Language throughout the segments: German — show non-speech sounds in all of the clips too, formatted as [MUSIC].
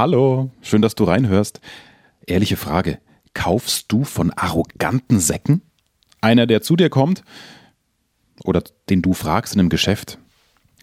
Hallo, schön, dass du reinhörst. Ehrliche Frage, kaufst du von arroganten Säcken? Einer, der zu dir kommt oder den du fragst in einem Geschäft,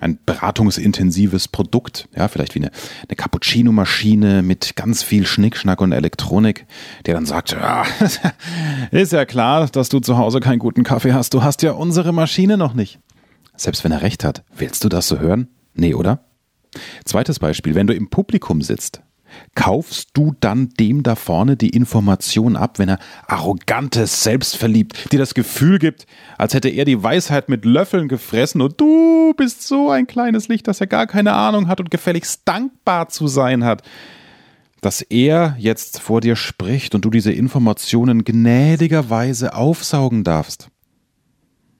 ein beratungsintensives Produkt, ja, vielleicht wie eine, eine Cappuccino-Maschine mit ganz viel Schnickschnack und Elektronik, der dann sagt, ja, [LAUGHS] ist ja klar, dass du zu Hause keinen guten Kaffee hast, du hast ja unsere Maschine noch nicht. Selbst wenn er recht hat, willst du das so hören? Nee, oder? Zweites Beispiel, wenn du im Publikum sitzt, kaufst du dann dem da vorne die Information ab, wenn er arrogantes, selbstverliebt, dir das Gefühl gibt, als hätte er die Weisheit mit Löffeln gefressen und du bist so ein kleines Licht, dass er gar keine Ahnung hat und gefälligst dankbar zu sein hat, dass er jetzt vor dir spricht und du diese Informationen gnädigerweise aufsaugen darfst.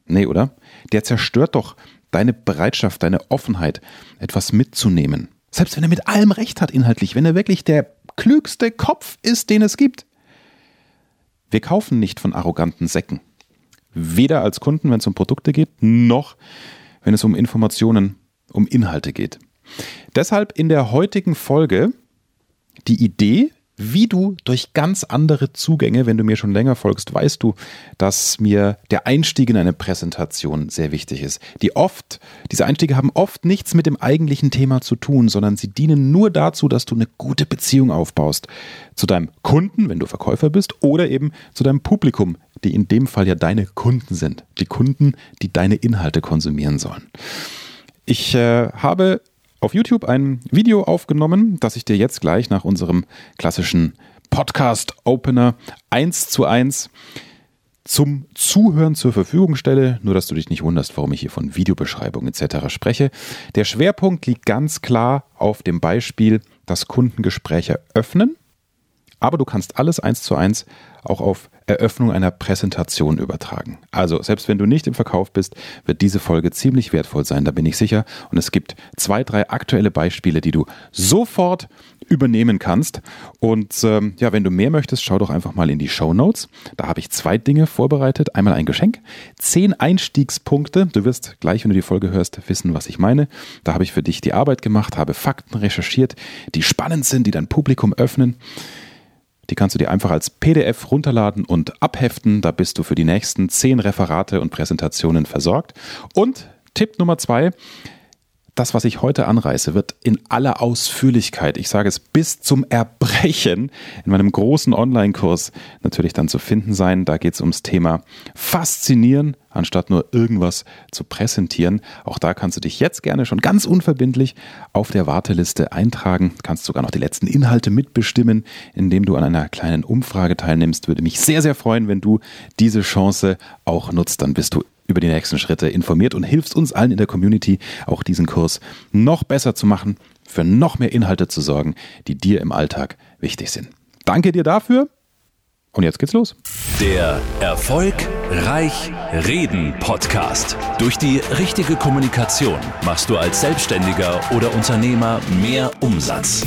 Nee, oder? Der zerstört doch deine Bereitschaft, deine Offenheit, etwas mitzunehmen. Selbst wenn er mit allem recht hat inhaltlich, wenn er wirklich der klügste Kopf ist, den es gibt. Wir kaufen nicht von arroganten Säcken. Weder als Kunden, wenn es um Produkte geht, noch wenn es um Informationen, um Inhalte geht. Deshalb in der heutigen Folge die Idee, wie du durch ganz andere Zugänge, wenn du mir schon länger folgst, weißt du, dass mir der Einstieg in eine Präsentation sehr wichtig ist. Die oft, diese Einstiege haben oft nichts mit dem eigentlichen Thema zu tun, sondern sie dienen nur dazu, dass du eine gute Beziehung aufbaust. Zu deinem Kunden, wenn du Verkäufer bist, oder eben zu deinem Publikum, die in dem Fall ja deine Kunden sind. Die Kunden, die deine Inhalte konsumieren sollen. Ich äh, habe auf YouTube ein Video aufgenommen, das ich dir jetzt gleich nach unserem klassischen Podcast-Opener eins zu eins zum Zuhören zur Verfügung stelle, nur dass du dich nicht wunderst, warum ich hier von Videobeschreibung etc. spreche. Der Schwerpunkt liegt ganz klar auf dem Beispiel, das Kundengespräche öffnen aber du kannst alles eins zu eins auch auf Eröffnung einer Präsentation übertragen. Also selbst wenn du nicht im Verkauf bist, wird diese Folge ziemlich wertvoll sein, da bin ich sicher. Und es gibt zwei, drei aktuelle Beispiele, die du sofort übernehmen kannst. Und ähm, ja, wenn du mehr möchtest, schau doch einfach mal in die Show Notes. Da habe ich zwei Dinge vorbereitet. Einmal ein Geschenk, zehn Einstiegspunkte. Du wirst gleich, wenn du die Folge hörst, wissen, was ich meine. Da habe ich für dich die Arbeit gemacht, habe Fakten recherchiert, die spannend sind, die dein Publikum öffnen. Die kannst du dir einfach als PDF runterladen und abheften. Da bist du für die nächsten zehn Referate und Präsentationen versorgt. Und Tipp Nummer zwei, das, was ich heute anreiße, wird in aller Ausführlichkeit, ich sage es bis zum Erbrechen, in meinem großen Online-Kurs natürlich dann zu finden sein. Da geht es ums Thema Faszinieren, anstatt nur irgendwas zu präsentieren. Auch da kannst du dich jetzt gerne schon ganz unverbindlich auf der Warteliste eintragen. Kannst sogar noch die letzten Inhalte mitbestimmen, indem du an einer kleinen Umfrage teilnimmst. Würde mich sehr, sehr freuen, wenn du diese Chance auch nutzt. Dann bist du über die nächsten Schritte informiert und hilfst uns allen in der Community, auch diesen Kurs noch besser zu machen, für noch mehr Inhalte zu sorgen, die dir im Alltag wichtig sind. Danke dir dafür. Und jetzt geht's los. Der Erfolg Reich Reden Podcast. Durch die richtige Kommunikation machst du als Selbstständiger oder Unternehmer mehr Umsatz.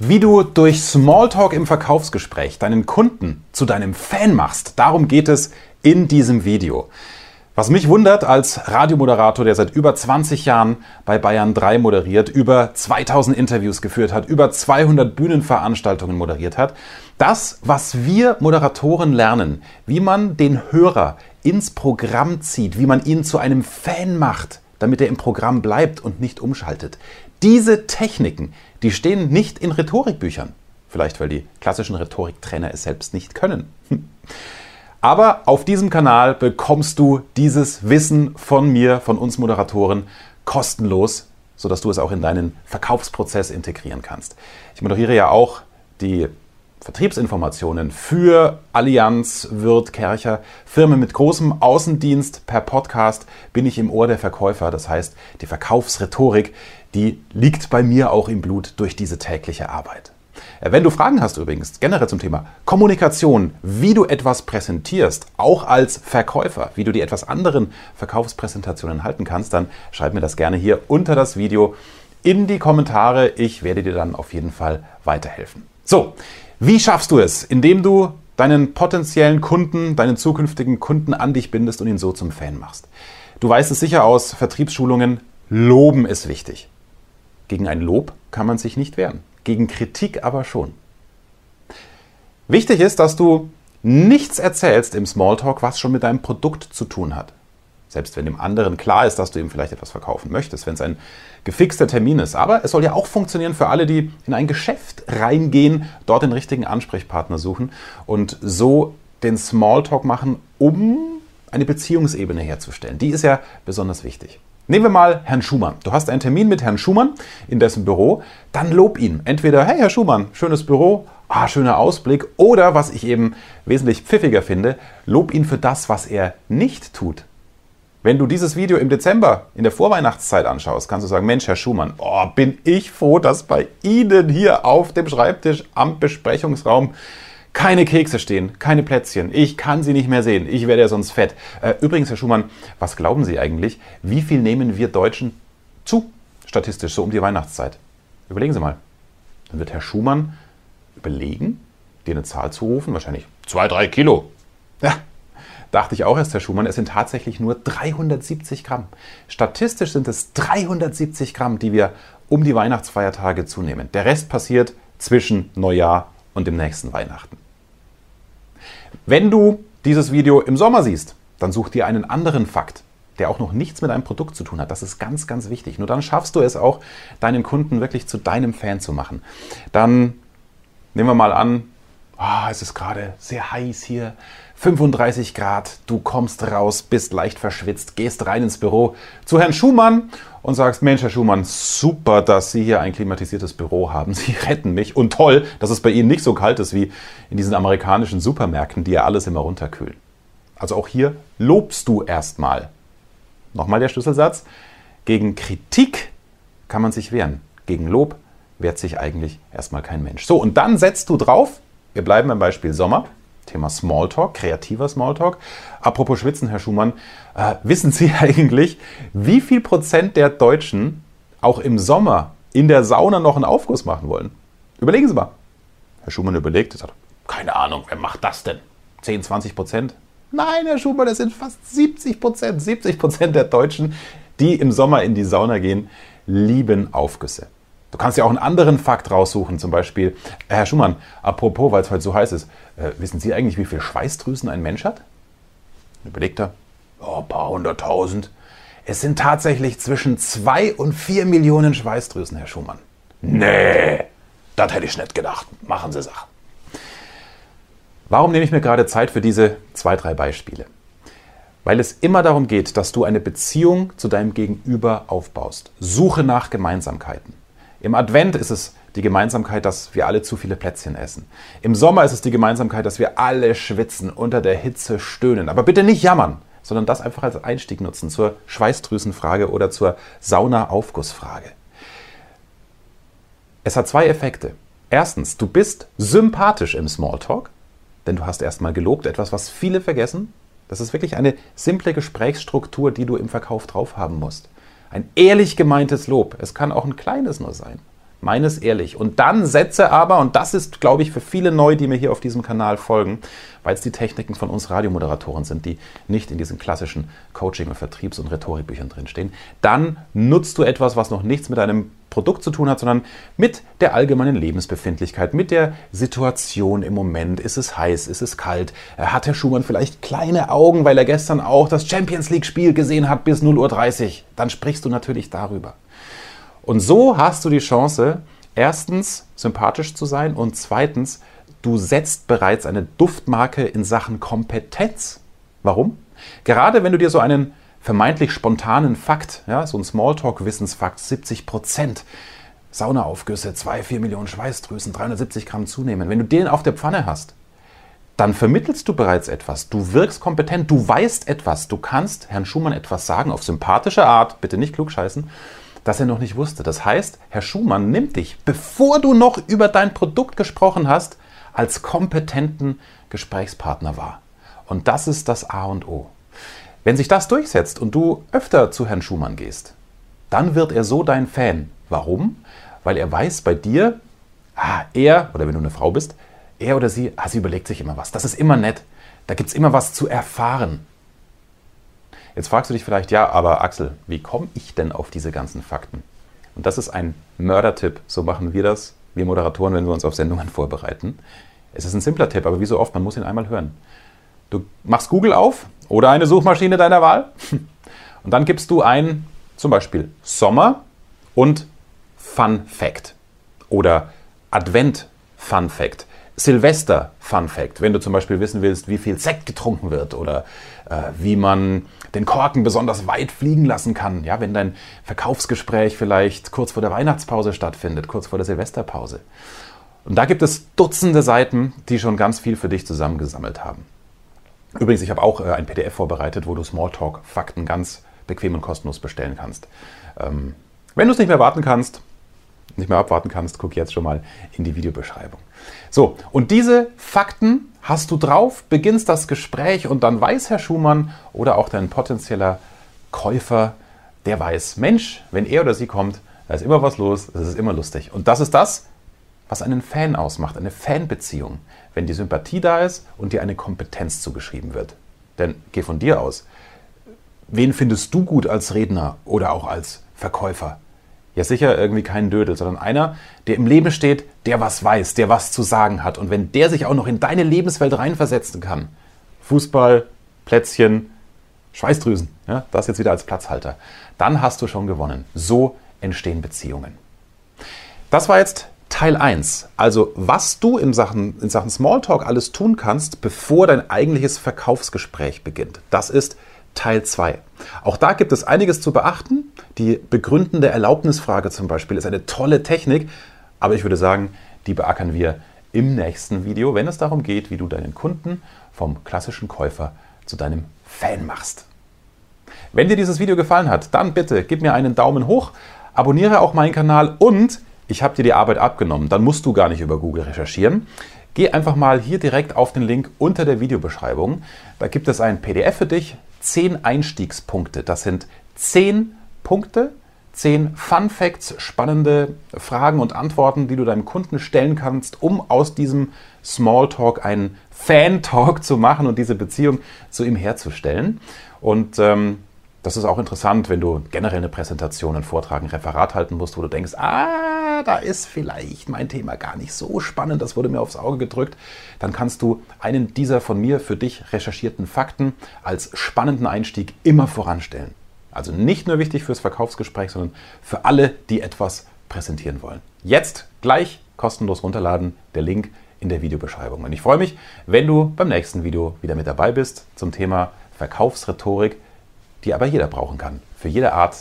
Wie du durch Smalltalk im Verkaufsgespräch deinen Kunden zu deinem Fan machst, darum geht es in diesem Video. Was mich wundert als Radiomoderator, der seit über 20 Jahren bei Bayern 3 moderiert, über 2000 Interviews geführt hat, über 200 Bühnenveranstaltungen moderiert hat, das, was wir Moderatoren lernen, wie man den Hörer ins Programm zieht, wie man ihn zu einem Fan macht, damit er im Programm bleibt und nicht umschaltet. Diese Techniken, die stehen nicht in Rhetorikbüchern. Vielleicht, weil die klassischen Rhetoriktrainer es selbst nicht können. Aber auf diesem Kanal bekommst du dieses Wissen von mir, von uns Moderatoren, kostenlos, sodass du es auch in deinen Verkaufsprozess integrieren kannst. Ich moderiere ja auch die Vertriebsinformationen für Allianz, Wirt, Kercher, Firmen mit großem Außendienst per Podcast bin ich im Ohr der Verkäufer. Das heißt, die Verkaufsrhetorik, die liegt bei mir auch im Blut durch diese tägliche Arbeit. Äh, wenn du Fragen hast übrigens, generell zum Thema Kommunikation, wie du etwas präsentierst, auch als Verkäufer, wie du die etwas anderen Verkaufspräsentationen halten kannst, dann schreib mir das gerne hier unter das Video in die Kommentare. Ich werde dir dann auf jeden Fall weiterhelfen. So, wie schaffst du es? Indem du deinen potenziellen Kunden, deinen zukünftigen Kunden an dich bindest und ihn so zum Fan machst. Du weißt es sicher aus Vertriebsschulungen, Loben ist wichtig. Gegen ein Lob kann man sich nicht wehren gegen Kritik aber schon. Wichtig ist, dass du nichts erzählst im Smalltalk, was schon mit deinem Produkt zu tun hat. Selbst wenn dem anderen klar ist, dass du ihm vielleicht etwas verkaufen möchtest, wenn es ein gefixter Termin ist. Aber es soll ja auch funktionieren für alle, die in ein Geschäft reingehen, dort den richtigen Ansprechpartner suchen und so den Smalltalk machen, um eine Beziehungsebene herzustellen. Die ist ja besonders wichtig. Nehmen wir mal Herrn Schumann. Du hast einen Termin mit Herrn Schumann in dessen Büro. Dann lob ihn. Entweder, hey Herr Schumann, schönes Büro, ah, schöner Ausblick. Oder, was ich eben wesentlich pfiffiger finde, lob ihn für das, was er nicht tut. Wenn du dieses Video im Dezember in der Vorweihnachtszeit anschaust, kannst du sagen, Mensch, Herr Schumann, oh, bin ich froh, dass bei Ihnen hier auf dem Schreibtisch am Besprechungsraum keine Kekse stehen, keine Plätzchen. Ich kann sie nicht mehr sehen. Ich werde ja sonst fett. Äh, übrigens, Herr Schumann, was glauben Sie eigentlich? Wie viel nehmen wir Deutschen zu, statistisch, so um die Weihnachtszeit? Überlegen Sie mal. Dann wird Herr Schumann überlegen, dir eine Zahl zu rufen, wahrscheinlich zwei, drei Kilo. Ja, dachte ich auch erst, Herr Schumann, es sind tatsächlich nur 370 Gramm. Statistisch sind es 370 Gramm, die wir um die Weihnachtsfeiertage zunehmen. Der Rest passiert zwischen Neujahr und dem nächsten Weihnachten. Wenn du dieses Video im Sommer siehst, dann such dir einen anderen Fakt, der auch noch nichts mit einem Produkt zu tun hat. Das ist ganz, ganz wichtig. Nur dann schaffst du es auch, deinen Kunden wirklich zu deinem Fan zu machen. Dann nehmen wir mal an, oh, es ist gerade sehr heiß hier, 35 Grad, du kommst raus, bist leicht verschwitzt, gehst rein ins Büro zu Herrn Schumann und sagst, Mensch, Herr Schumann, super, dass Sie hier ein klimatisiertes Büro haben. Sie [LAUGHS] retten mich. Und toll, dass es bei Ihnen nicht so kalt ist wie in diesen amerikanischen Supermärkten, die ja alles immer runterkühlen. Also auch hier lobst du erstmal. Nochmal der Schlüsselsatz. Gegen Kritik kann man sich wehren. Gegen Lob wehrt sich eigentlich erstmal kein Mensch. So, und dann setzt du drauf, wir bleiben beim Beispiel Sommer, Thema Smalltalk, kreativer Smalltalk. Apropos Schwitzen, Herr Schumann, äh, wissen Sie [LAUGHS] eigentlich, wie viel Prozent der Deutschen auch im Sommer in der Sauna noch einen Aufguss machen wollen? Überlegen Sie mal. Herr Schumann überlegt, sagt, keine Ahnung, wer macht das denn? 10, 20 Prozent? Nein, Herr Schumann, das sind fast 70 Prozent. 70 Prozent der Deutschen, die im Sommer in die Sauna gehen, lieben Aufgüsse. Du kannst ja auch einen anderen Fakt raussuchen, zum Beispiel, äh, Herr Schumann, apropos, weil es heute so heiß ist, äh, wissen Sie eigentlich, wie viele Schweißdrüsen ein Mensch hat? Überlegt er, oh, ein paar hunderttausend. Es sind tatsächlich zwischen zwei und vier Millionen Schweißdrüsen, Herr Schumann. Nee, das hätte ich nicht gedacht. Machen Sie Sachen. Warum nehme ich mir gerade Zeit für diese zwei, drei Beispiele? Weil es immer darum geht, dass du eine Beziehung zu deinem Gegenüber aufbaust. Suche nach Gemeinsamkeiten. Im Advent ist es die Gemeinsamkeit, dass wir alle zu viele Plätzchen essen. Im Sommer ist es die Gemeinsamkeit, dass wir alle schwitzen, unter der Hitze stöhnen. Aber bitte nicht jammern, sondern das einfach als Einstieg nutzen zur Schweißdrüsenfrage oder zur Sauna-Aufgussfrage. Es hat zwei Effekte. Erstens, du bist sympathisch im Smalltalk, denn du hast erstmal gelobt, etwas, was viele vergessen. Das ist wirklich eine simple Gesprächsstruktur, die du im Verkauf drauf haben musst. Ein ehrlich gemeintes Lob. Es kann auch ein kleines nur sein. Meines ehrlich. Und dann setze aber, und das ist, glaube ich, für viele neu, die mir hier auf diesem Kanal folgen, weil es die Techniken von uns Radiomoderatoren sind, die nicht in diesen klassischen Coaching- und Vertriebs- und Rhetorikbüchern drinstehen, dann nutzt du etwas, was noch nichts mit einem Produkt zu tun hat, sondern mit der allgemeinen Lebensbefindlichkeit, mit der Situation im Moment. Ist es heiß? Ist es kalt? Hat Herr Schumann vielleicht kleine Augen, weil er gestern auch das Champions League-Spiel gesehen hat bis 0.30 Uhr? Dann sprichst du natürlich darüber. Und so hast du die Chance, erstens sympathisch zu sein und zweitens, du setzt bereits eine Duftmarke in Sachen Kompetenz. Warum? Gerade wenn du dir so einen vermeintlich spontanen Fakt, ja, so ein Smalltalk-Wissensfakt, 70 Prozent Saunaaufgüsse, 2, 4 Millionen Schweißdrüsen, 370 Gramm zunehmen, wenn du den auf der Pfanne hast, dann vermittelst du bereits etwas. Du wirkst kompetent, du weißt etwas. Du kannst Herrn Schumann etwas sagen auf sympathische Art, bitte nicht klugscheißen, das er noch nicht wusste. Das heißt, Herr Schumann nimmt dich, bevor du noch über dein Produkt gesprochen hast, als kompetenten Gesprächspartner wahr. Und das ist das A und O. Wenn sich das durchsetzt und du öfter zu Herrn Schumann gehst, dann wird er so dein Fan. Warum? Weil er weiß bei dir, ah, er, oder wenn du eine Frau bist, er oder sie, ah, sie überlegt sich immer was. Das ist immer nett. Da gibt es immer was zu erfahren. Jetzt fragst du dich vielleicht, ja, aber Axel, wie komme ich denn auf diese ganzen Fakten? Und das ist ein Mördertipp. So machen wir das, wir Moderatoren, wenn wir uns auf Sendungen vorbereiten. Es ist ein simpler Tipp, aber wie so oft, man muss ihn einmal hören. Du machst Google auf oder eine Suchmaschine deiner Wahl [LAUGHS] und dann gibst du ein, zum Beispiel Sommer und Fun Fact oder Advent Fun Fact. Silvester Fun Fact, wenn du zum Beispiel wissen willst, wie viel Sekt getrunken wird oder äh, wie man den Korken besonders weit fliegen lassen kann, ja, wenn dein Verkaufsgespräch vielleicht kurz vor der Weihnachtspause stattfindet, kurz vor der Silvesterpause. Und da gibt es Dutzende Seiten, die schon ganz viel für dich zusammengesammelt haben. Übrigens, ich habe auch äh, ein PDF vorbereitet, wo du Smalltalk-Fakten ganz bequem und kostenlos bestellen kannst. Ähm, wenn du es nicht mehr warten kannst, nicht mehr abwarten kannst, guck jetzt schon mal in die Videobeschreibung. So, und diese Fakten hast du drauf, beginnst das Gespräch und dann weiß Herr Schumann oder auch dein potenzieller Käufer, der weiß, Mensch, wenn er oder sie kommt, da ist immer was los, es ist immer lustig. Und das ist das, was einen Fan ausmacht, eine Fanbeziehung, wenn die Sympathie da ist und dir eine Kompetenz zugeschrieben wird. Denn geh von dir aus. Wen findest du gut als Redner oder auch als Verkäufer? Ja, sicher irgendwie kein Dödel, sondern einer, der im Leben steht, der was weiß, der was zu sagen hat. Und wenn der sich auch noch in deine Lebenswelt reinversetzen kann, Fußball, Plätzchen, Schweißdrüsen, ja, das jetzt wieder als Platzhalter, dann hast du schon gewonnen. So entstehen Beziehungen. Das war jetzt Teil 1. Also, was du in Sachen, in Sachen Smalltalk alles tun kannst, bevor dein eigentliches Verkaufsgespräch beginnt. Das ist Teil 2. Auch da gibt es einiges zu beachten. Die begründende Erlaubnisfrage zum Beispiel ist eine tolle Technik, aber ich würde sagen, die beackern wir im nächsten Video, wenn es darum geht, wie du deinen Kunden vom klassischen Käufer zu deinem Fan machst. Wenn dir dieses Video gefallen hat, dann bitte gib mir einen Daumen hoch, abonniere auch meinen Kanal und ich habe dir die Arbeit abgenommen. Dann musst du gar nicht über Google recherchieren. Geh einfach mal hier direkt auf den Link unter der Videobeschreibung. Da gibt es ein PDF für dich, 10 Einstiegspunkte. Das sind 10 Punkte, 10 Fun Facts, spannende Fragen und Antworten, die du deinem Kunden stellen kannst, um aus diesem Smalltalk einen Fan-Talk zu machen und diese Beziehung zu ihm herzustellen. Und ähm, das ist auch interessant, wenn du generell eine Präsentation, einen Vortrag, ein Referat halten musst, wo du denkst, ah, da ist vielleicht mein Thema gar nicht so spannend, das wurde mir aufs Auge gedrückt. Dann kannst du einen dieser von mir für dich recherchierten Fakten als spannenden Einstieg immer voranstellen. Also nicht nur wichtig fürs Verkaufsgespräch, sondern für alle, die etwas präsentieren wollen. Jetzt gleich kostenlos runterladen, der Link in der Videobeschreibung. Und ich freue mich, wenn du beim nächsten Video wieder mit dabei bist zum Thema Verkaufsrhetorik die aber jeder brauchen kann, für jede Art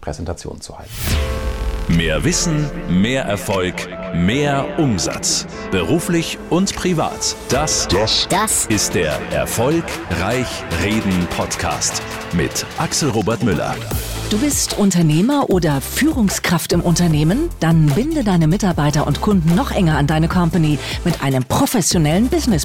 Präsentation zu halten. Mehr Wissen, mehr Erfolg, mehr Umsatz. Beruflich und privat. Das, das, das ist der Erfolgreich Reden Podcast mit Axel Robert Müller. Du bist Unternehmer oder Führungskraft im Unternehmen? Dann binde deine Mitarbeiter und Kunden noch enger an deine Company mit einem professionellen Business